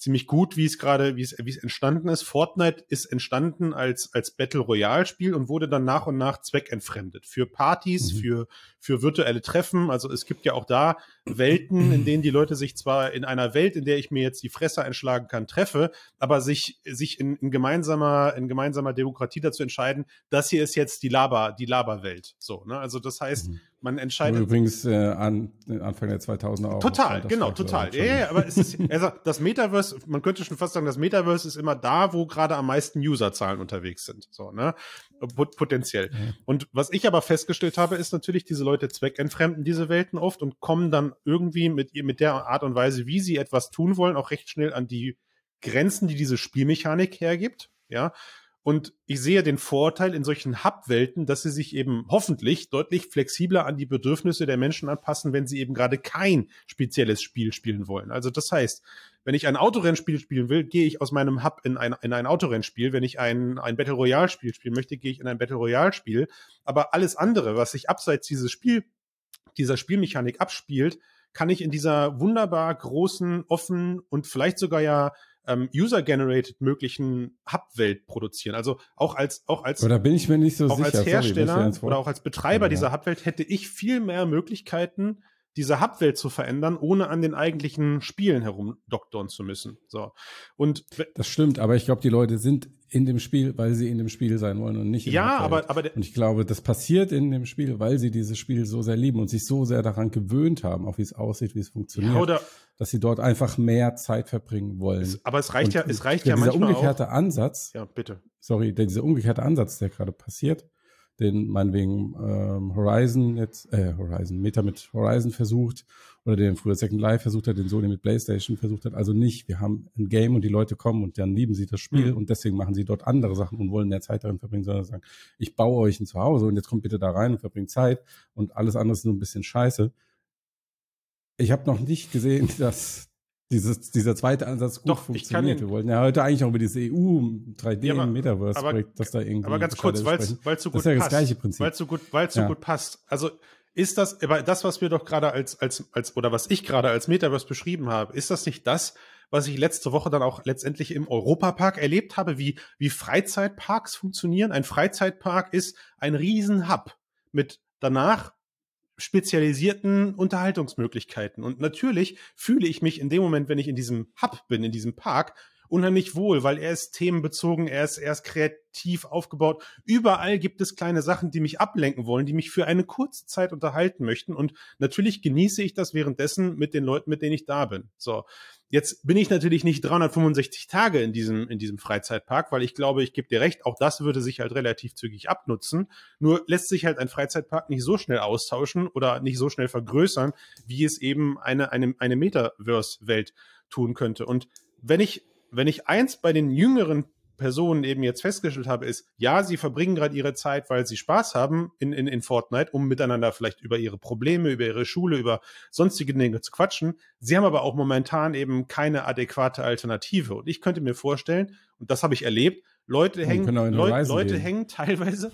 Speaker 1: ziemlich gut, wie es gerade, wie es, wie es entstanden ist. Fortnite ist entstanden als, als Battle Royale Spiel und wurde dann nach und nach zweckentfremdet. Für Partys, mhm. für, für virtuelle Treffen. Also es gibt ja auch da Welten, in denen die Leute sich zwar in einer Welt, in der ich mir jetzt die Fresse einschlagen kann, treffe, aber sich, sich in, in gemeinsamer, in gemeinsamer Demokratie dazu entscheiden, das hier ist jetzt die Laber, die Laberwelt. So, ne? Also das heißt, mhm man entscheidet.
Speaker 2: Übrigens äh, an, Anfang der 2000er auch.
Speaker 1: Total, genau, total. Ja, ja, aber es ist, also das Metaverse, man könnte schon fast sagen, das Metaverse ist immer da, wo gerade am meisten Userzahlen unterwegs sind. So, ne? Potenziell. Ja. Und was ich aber festgestellt habe, ist natürlich, diese Leute zweckentfremden diese Welten oft und kommen dann irgendwie mit, mit der Art und Weise, wie sie etwas tun wollen, auch recht schnell an die Grenzen, die diese Spielmechanik hergibt. Ja, und ich sehe den Vorteil in solchen Hub-Welten, dass sie sich eben hoffentlich deutlich flexibler an die Bedürfnisse der Menschen anpassen, wenn sie eben gerade kein spezielles Spiel spielen wollen. Also das heißt, wenn ich ein Autorennspiel spielen will, gehe ich aus meinem Hub in ein, in ein Autorennspiel. Wenn ich ein, ein Battle Royale Spiel spielen möchte, gehe ich in ein Battle Royale Spiel. Aber alles andere, was sich abseits dieses Spiel, dieser Spielmechanik abspielt, kann ich in dieser wunderbar großen, offenen und vielleicht sogar ja ähm, user-generated möglichen Hub-Welt produzieren. Also auch als auch als
Speaker 2: oder bin ich mir nicht so
Speaker 1: auch
Speaker 2: sicher.
Speaker 1: als Hersteller Sorry, oder auch als Betreiber ja. dieser Hub-Welt hätte ich viel mehr Möglichkeiten, diese Hub-Welt zu verändern, ohne an den eigentlichen Spielen herumdoktoren zu müssen. So. Und
Speaker 2: das stimmt, aber ich glaube, die Leute sind in dem Spiel, weil sie in dem Spiel sein wollen und nicht in
Speaker 1: Ja, aber, aber
Speaker 2: und ich glaube, das passiert in dem Spiel, weil sie dieses Spiel so sehr lieben und sich so sehr daran gewöhnt haben, auch wie es aussieht, wie es funktioniert, ja, oder dass sie dort einfach mehr Zeit verbringen wollen.
Speaker 1: Es, aber es reicht und, ja, es reicht
Speaker 2: ja,
Speaker 1: ja
Speaker 2: dieser umgekehrte auch. Ansatz.
Speaker 1: Ja, bitte.
Speaker 2: Sorry, der, dieser umgekehrte Ansatz, der gerade passiert, den meinetwegen ähm, Horizon jetzt, äh, Horizon, Meta mit Horizon versucht oder den früher Second Life versucht hat, den Sony mit PlayStation versucht hat. Also nicht, wir haben ein Game und die Leute kommen und dann lieben sie das Spiel mhm. und deswegen machen sie dort andere Sachen und wollen mehr Zeit darin verbringen, sondern sagen, ich baue euch ein Zuhause und jetzt kommt bitte da rein und verbringt Zeit und alles andere ist nur ein bisschen scheiße. Ich habe noch nicht gesehen, dass dieses, dieser zweite Ansatz gut Doch, funktioniert. Wir wollten ja heute eigentlich auch über dieses EU 3D ja, das da irgendwie.
Speaker 1: Aber ganz kurz, weil es so gut
Speaker 2: das ist ja
Speaker 1: passt.
Speaker 2: Das gleiche Prinzip.
Speaker 1: Weil es so gut, weil es so ja. gut passt. Also ist das, aber das, was wir doch gerade als, als, als, oder was ich gerade als Metaverse beschrieben habe, ist das nicht das, was ich letzte Woche dann auch letztendlich im Europapark erlebt habe, wie, wie Freizeitparks funktionieren? Ein Freizeitpark ist ein Riesenhub mit danach spezialisierten Unterhaltungsmöglichkeiten. Und natürlich fühle ich mich in dem Moment, wenn ich in diesem Hub bin, in diesem Park, unheimlich wohl, weil er ist themenbezogen, er ist, er ist kreativ aufgebaut. Überall gibt es kleine Sachen, die mich ablenken wollen, die mich für eine kurze Zeit unterhalten möchten. Und natürlich genieße ich das währenddessen mit den Leuten, mit denen ich da bin. So. Jetzt bin ich natürlich nicht 365 Tage in diesem, in diesem Freizeitpark, weil ich glaube, ich gebe dir recht, auch das würde sich halt relativ zügig abnutzen. Nur lässt sich halt ein Freizeitpark nicht so schnell austauschen oder nicht so schnell vergrößern, wie es eben eine, eine, eine Metaverse-Welt tun könnte. Und wenn ich wenn ich eins bei den jüngeren Personen eben jetzt festgestellt habe, ist, ja, sie verbringen gerade ihre Zeit, weil sie Spaß haben in, in, in Fortnite, um miteinander vielleicht über ihre Probleme, über ihre Schule, über sonstige Dinge zu quatschen. Sie haben aber auch momentan eben keine adäquate Alternative. Und ich könnte mir vorstellen, und das habe ich erlebt, Leute hängen, Leut, Leute hängen teilweise,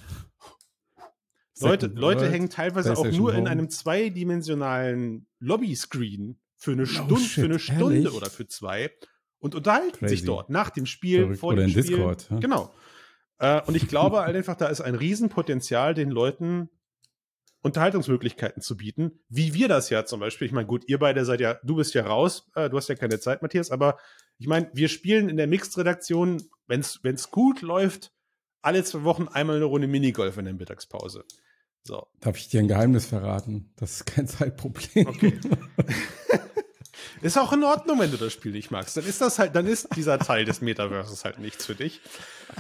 Speaker 1: Leute, Leute hängen teilweise auch nur in einem zweidimensionalen Lobby-Screen für eine, oh, Stunde, für eine Stunde oder für zwei und unterhalten Crazy. sich dort nach dem Spiel, Verrückt. vor dem Oder in Spiel. Discord. Ja? Genau. Äh, und ich glaube halt einfach, da ist ein Riesenpotenzial, den Leuten Unterhaltungsmöglichkeiten zu bieten, wie wir das ja zum Beispiel. Ich meine, gut, ihr beide seid ja, du bist ja raus, äh, du hast ja keine Zeit, Matthias, aber ich meine, wir spielen in der Mixed-Redaktion, wenn es gut läuft, alle zwei Wochen einmal eine Runde Minigolf in der Mittagspause. So.
Speaker 2: Darf ich dir ein Geheimnis verraten? Das ist kein Zeitproblem. Okay.
Speaker 1: Ist auch in Ordnung, wenn du das Spiel nicht magst. Dann ist das halt, dann ist dieser Teil des Metaverses halt nichts für dich.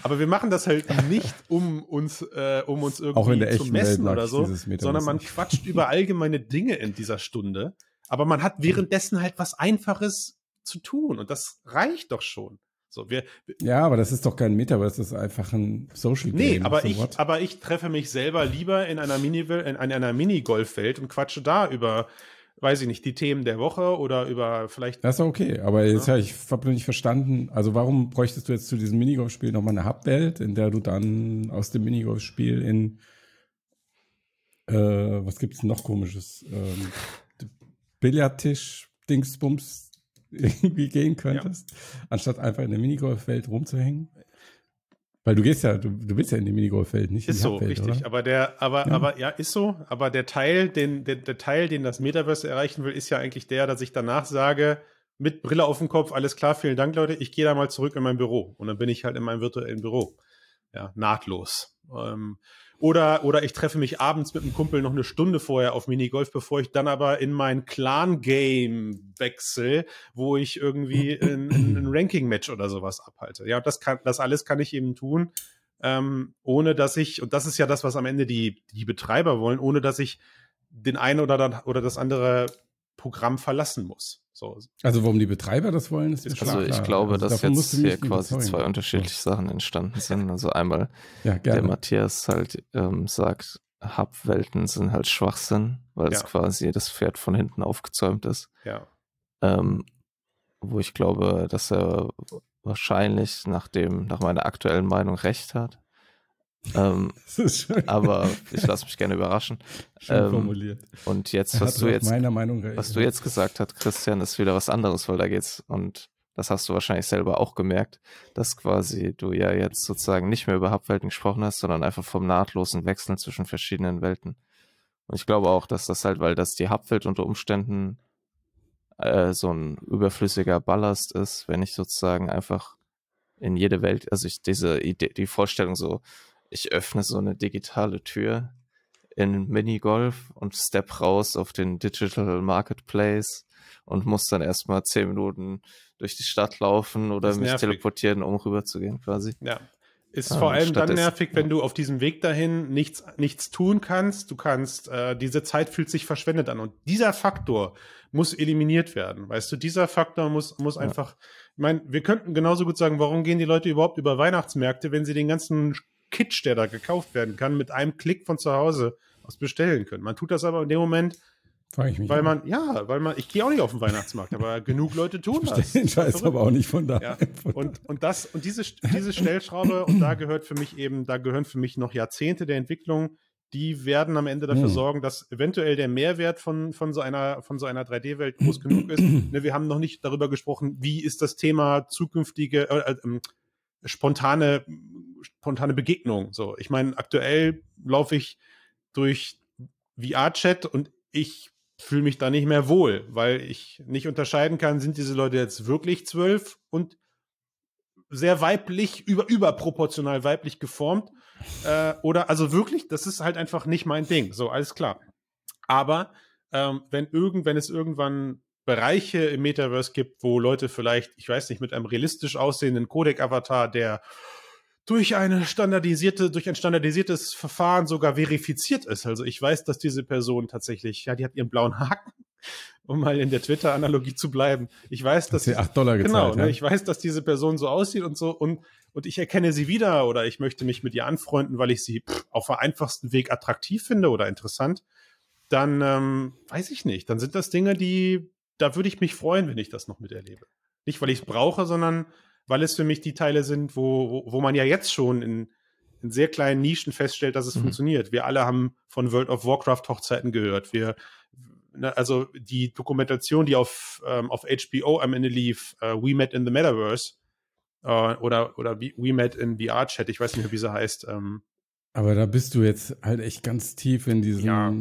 Speaker 1: Aber wir machen das halt nicht, um uns, äh, um uns irgendwie zu messen oder so, sondern man quatscht über allgemeine Dinge in dieser Stunde. Aber man hat währenddessen halt was Einfaches zu tun und das reicht doch schon. So, wir,
Speaker 2: ja, aber das ist doch kein Metaverse, das ist einfach ein Social Game. Nee,
Speaker 1: aber ich, aber ich treffe mich selber lieber in einer Mini, in einer Minigolfwelt und quatsche da über weiß ich nicht, die Themen der Woche oder über vielleicht.
Speaker 2: Das ist okay, aber jetzt ja. habe ich hab nicht verstanden, also warum bräuchtest du jetzt zu diesem Minigolf-Spiel nochmal eine Hubwelt, in der du dann aus dem Minigolf-Spiel in äh, was gibt's noch komisches? Ähm, Billardtisch, Dingsbums irgendwie gehen könntest, ja. anstatt einfach in der Minigolf-Welt rumzuhängen? Weil du gehst ja, du, du willst ja in die Minigolfwelt, nicht in
Speaker 1: ist so, richtig. Oder? Aber der, aber, ja. aber ja, ist so. Aber der Teil, den, der, der Teil, den das Metaverse erreichen will, ist ja eigentlich der, dass ich danach sage, mit Brille auf dem Kopf, alles klar, vielen Dank, Leute. Ich gehe da mal zurück in mein Büro. Und dann bin ich halt in meinem virtuellen Büro. Ja, nahtlos. Ähm, oder, oder ich treffe mich abends mit einem Kumpel noch eine Stunde vorher auf Minigolf, bevor ich dann aber in mein Clan-Game wechsle, wo ich irgendwie ein, ein Ranking-Match oder sowas abhalte. Ja, das kann, das alles kann ich eben tun, ähm, ohne dass ich, und das ist ja das, was am Ende die, die Betreiber wollen, ohne dass ich den einen oder, dann, oder das andere Programm verlassen muss. So.
Speaker 2: Also warum die Betreiber das wollen, ist
Speaker 3: mir Also ich glaube, also dass jetzt hier quasi überzeugen. zwei unterschiedliche Sachen entstanden sind. Also einmal ja, der Matthias halt ähm, sagt, Hub-Welten sind halt Schwachsinn, weil ja. es quasi das Pferd von hinten aufgezäumt ist.
Speaker 1: Ja.
Speaker 3: Ähm, wo ich glaube, dass er wahrscheinlich nach dem, nach meiner aktuellen Meinung recht hat. Ähm, aber ich lasse mich gerne überraschen.
Speaker 2: Schön ähm, formuliert.
Speaker 3: Und jetzt, was du jetzt, was du jetzt gesagt hast, Christian, ist wieder was anderes, weil da geht's und das hast du wahrscheinlich selber auch gemerkt, dass quasi du ja jetzt sozusagen nicht mehr über Hubwelten gesprochen hast, sondern einfach vom nahtlosen Wechseln zwischen verschiedenen Welten. Und ich glaube auch, dass das halt, weil das die Hubwelt unter Umständen äh, so ein überflüssiger Ballast ist, wenn ich sozusagen einfach in jede Welt, also ich diese Idee, die Vorstellung so, ich öffne so eine digitale Tür in Minigolf und step raus auf den Digital Marketplace und muss dann erstmal zehn Minuten durch die Stadt laufen oder mich nervig. teleportieren, um rüberzugehen quasi.
Speaker 1: Ja. Ist ah, vor allem dann nervig, wenn du auf diesem Weg dahin nichts, nichts tun kannst. Du kannst, äh, diese Zeit fühlt sich verschwendet an. Und dieser Faktor muss eliminiert werden. Weißt du, dieser Faktor muss, muss ja. einfach, ich meine, wir könnten genauso gut sagen, warum gehen die Leute überhaupt über Weihnachtsmärkte, wenn sie den ganzen Kitsch, der da gekauft werden kann, mit einem Klick von zu Hause aus bestellen können. Man tut das aber in dem Moment, weil man, ja, weil man, ich gehe auch nicht auf den Weihnachtsmarkt, aber genug Leute tun das.
Speaker 2: Den Scheiß aber auch nicht von da. Ja.
Speaker 1: Und, und das, und diese, diese Stellschraube, und da gehört für mich eben, da gehören für mich noch Jahrzehnte der Entwicklung, die werden am Ende dafür hm. sorgen, dass eventuell der Mehrwert von, von so einer, von so einer 3D-Welt groß genug ist. Ne, wir haben noch nicht darüber gesprochen, wie ist das Thema zukünftige, äh, äh, spontane, spontane Begegnung. So, ich meine, aktuell laufe ich durch VR-Chat und ich fühle mich da nicht mehr wohl, weil ich nicht unterscheiden kann, sind diese Leute jetzt wirklich zwölf und sehr weiblich, über, überproportional weiblich geformt. Äh, oder also wirklich, das ist halt einfach nicht mein Ding. So, alles klar. Aber ähm, wenn irgend, wenn es irgendwann Bereiche im Metaverse gibt, wo Leute vielleicht, ich weiß nicht, mit einem realistisch aussehenden Codec-Avatar, der durch eine standardisierte, durch ein standardisiertes Verfahren sogar verifiziert ist. Also ich weiß, dass diese Person tatsächlich, ja, die hat ihren blauen Haken, um mal in der Twitter-Analogie zu bleiben. Ich weiß, dass
Speaker 2: sie acht Dollar gezahlt,
Speaker 1: genau, ne, ja? ich weiß, dass diese Person so aussieht und so und und ich erkenne sie wieder oder ich möchte mich mit ihr anfreunden, weil ich sie pff, auf dem einfachsten Weg attraktiv finde oder interessant. Dann ähm, weiß ich nicht. Dann sind das Dinge, die da würde ich mich freuen, wenn ich das noch miterlebe. Nicht, weil ich es brauche, sondern weil es für mich die Teile sind, wo, wo, wo man ja jetzt schon in, in sehr kleinen Nischen feststellt, dass es mhm. funktioniert. Wir alle haben von World of Warcraft Hochzeiten gehört. Wir, ne, also die Dokumentation, die auf, ähm, auf HBO am Ende lief, äh, We Met in the Metaverse, äh, oder, oder We Met in VR Chat, ich weiß nicht wie sie heißt. Ähm,
Speaker 2: aber da bist du jetzt halt echt ganz tief in diesen ja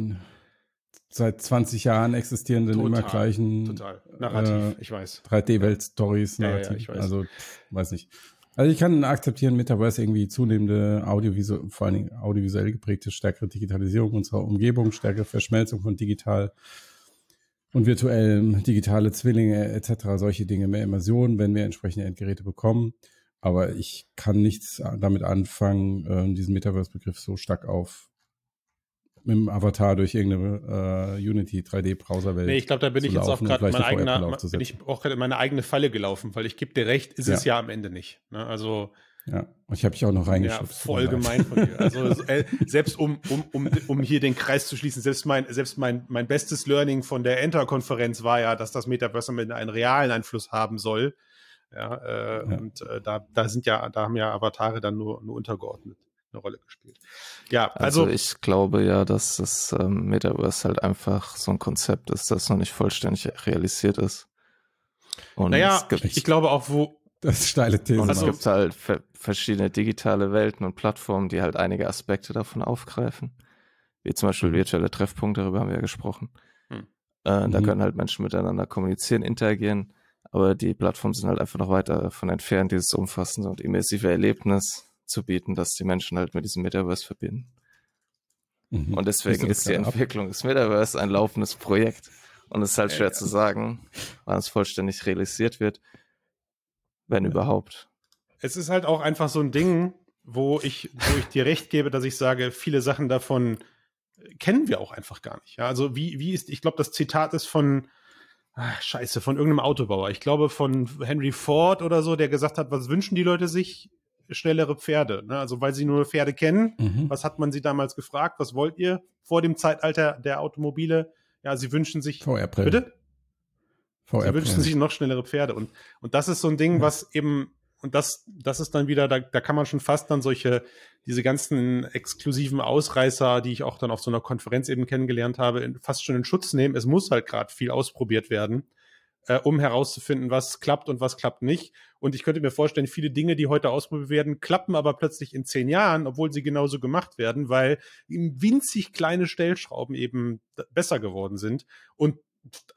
Speaker 2: seit 20 Jahren existierenden total, immer gleichen
Speaker 1: total. Narrativ, äh, ich weiß.
Speaker 2: 3D-Welt-Stories, Narrativ. Ja, ja, ich weiß. Also, weiß nicht. Also ich kann akzeptieren, Metaverse irgendwie zunehmende audiovisuell, vor allen Dingen audiovisuell geprägte stärkere Digitalisierung unserer Umgebung, stärkere Verschmelzung von digital und virtuellem, digitale Zwillinge etc., solche Dinge, mehr Immersion, wenn wir entsprechende Endgeräte bekommen. Aber ich kann nichts damit anfangen, äh, diesen Metaverse-Begriff so stark auf mit dem Avatar durch irgendeine äh, Unity 3D-Browserwelt.
Speaker 1: Nee, ich glaube, da bin ich jetzt auch gerade mein eigener, bin ich auch gerade in meine eigene Falle gelaufen, weil ich gebe dir recht, ist ja. es ja am Ende nicht. Ne? Also
Speaker 2: ja, und ich habe dich auch noch reingeschubst.
Speaker 1: Ja, voll gemein von dir. Also äh, selbst um, um, um, um hier den Kreis zu schließen, selbst mein, selbst mein, mein bestes Learning von der Enter-Konferenz war ja, dass das Metaverse einen realen Einfluss haben soll. Ja, äh, ja. und äh, da, da sind ja, da haben ja Avatare dann nur, nur untergeordnet eine Rolle gespielt.
Speaker 3: Ja, also, also ich glaube ja, dass das ähm, Metaverse halt einfach so ein Konzept ist, das noch nicht vollständig realisiert ist.
Speaker 1: Und naja, ich, ich, glaube auch, wo
Speaker 2: das ist steile These.
Speaker 3: Und also, es gibt halt verschiedene digitale Welten und Plattformen, die halt einige Aspekte davon aufgreifen. Wie zum Beispiel mhm. virtuelle Treffpunkte, darüber haben wir ja gesprochen. Hm. Äh, mhm. Da können halt Menschen miteinander kommunizieren, interagieren, aber die Plattformen sind halt einfach noch weiter davon entfernt, dieses umfassende und immersive Erlebnis zu bieten, dass die Menschen halt mit diesem Metaverse verbinden. Mhm. Und deswegen ist die Entwicklung ab? des Metaverse ein laufendes Projekt. Und es ist halt schwer ja. zu sagen, wann es vollständig realisiert wird, wenn ja. überhaupt.
Speaker 1: Es ist halt auch einfach so ein Ding, wo ich, wo ich dir recht gebe, dass ich sage, viele Sachen davon kennen wir auch einfach gar nicht. Ja, also wie, wie ist, ich glaube, das Zitat ist von, ach, scheiße, von irgendeinem Autobauer. Ich glaube von Henry Ford oder so, der gesagt hat, was wünschen die Leute sich? Schnellere Pferde. Ne? Also weil sie nur Pferde kennen. Mhm. Was hat man sie damals gefragt? Was wollt ihr vor dem Zeitalter der Automobile? Ja, sie wünschen sich.
Speaker 2: VR-Brillen.
Speaker 1: Bitte? VR sie wünschen sich noch schnellere Pferde. Und, und das ist so ein Ding, was eben und das, das ist dann wieder, da, da kann man schon fast dann solche, diese ganzen exklusiven Ausreißer, die ich auch dann auf so einer Konferenz eben kennengelernt habe, fast schon in Schutz nehmen. Es muss halt gerade viel ausprobiert werden, äh, um herauszufinden, was klappt und was klappt nicht. Und ich könnte mir vorstellen, viele Dinge, die heute ausprobiert werden, klappen aber plötzlich in zehn Jahren, obwohl sie genauso gemacht werden, weil winzig kleine Stellschrauben eben besser geworden sind. Und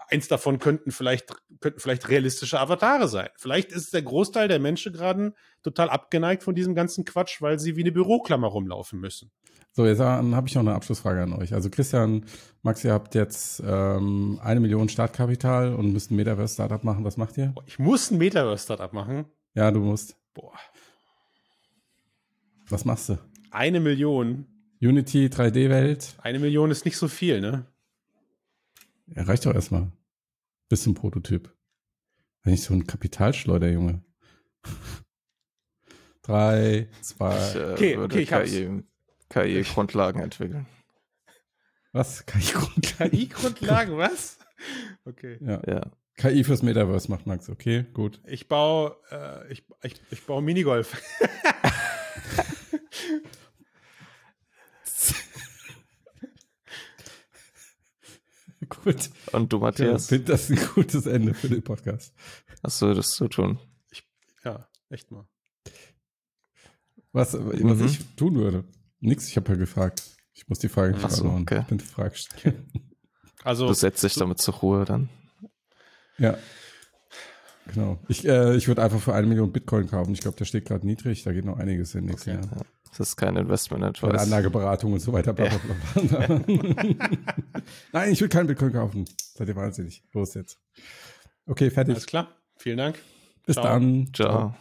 Speaker 1: eins davon könnten vielleicht, könnten vielleicht realistische Avatare sein. Vielleicht ist der Großteil der Menschen gerade total abgeneigt von diesem ganzen Quatsch, weil sie wie eine Büroklammer rumlaufen müssen.
Speaker 2: So, jetzt habe ich noch eine Abschlussfrage an euch. Also Christian, Max, ihr habt jetzt ähm, eine Million Startkapital und müsst ein Metaverse-Startup machen. Was macht ihr?
Speaker 1: Ich muss ein Metaverse-Startup machen.
Speaker 2: Ja, du musst. Boah. Was machst du?
Speaker 1: Eine Million.
Speaker 2: Unity 3D-Welt.
Speaker 1: Eine Million ist nicht so viel, ne?
Speaker 2: Ja, reicht doch erstmal. Bis zum Prototyp. Wenn ich so ein Kapitalschleuder, Junge. Drei, zwei.
Speaker 3: Ich, äh, okay, okay, ich KI, KI-Grundlagen entwickeln.
Speaker 2: Was? KI-Grundlagen?
Speaker 1: KI-Grundlagen, was?
Speaker 2: Okay. Ja. ja. KI fürs Metaverse macht Max, okay, gut.
Speaker 1: Ich baue, äh, ich, ich, ich baue Minigolf.
Speaker 2: Gut.
Speaker 3: Und du, Matthias?
Speaker 2: Ich finde das ein gutes Ende für den Podcast.
Speaker 3: Hast du das zu tun?
Speaker 1: Ich, ja, echt mal.
Speaker 2: Was, was mhm. ich tun würde? Nix, ich habe ja gefragt. Ich muss die Frage nicht
Speaker 3: so, okay.
Speaker 2: Ich bin stellen.
Speaker 3: Also, du setzt dich damit zur Ruhe dann.
Speaker 2: Ja. Genau. Ich, äh, ich würde einfach für eine Million Bitcoin kaufen. Ich glaube, der steht gerade niedrig. Da geht noch einiges in nächstes okay. Jahr.
Speaker 3: Das ist kein Investment
Speaker 2: Advice. Anlageberatung und so weiter. Bla, bla, bla, Nein, ich will keinen Bitcoin kaufen. Seid ihr wahnsinnig. Los jetzt. Okay, fertig.
Speaker 1: Alles klar. Vielen Dank.
Speaker 2: Bis Ciao. dann.
Speaker 3: Ciao. Ciao.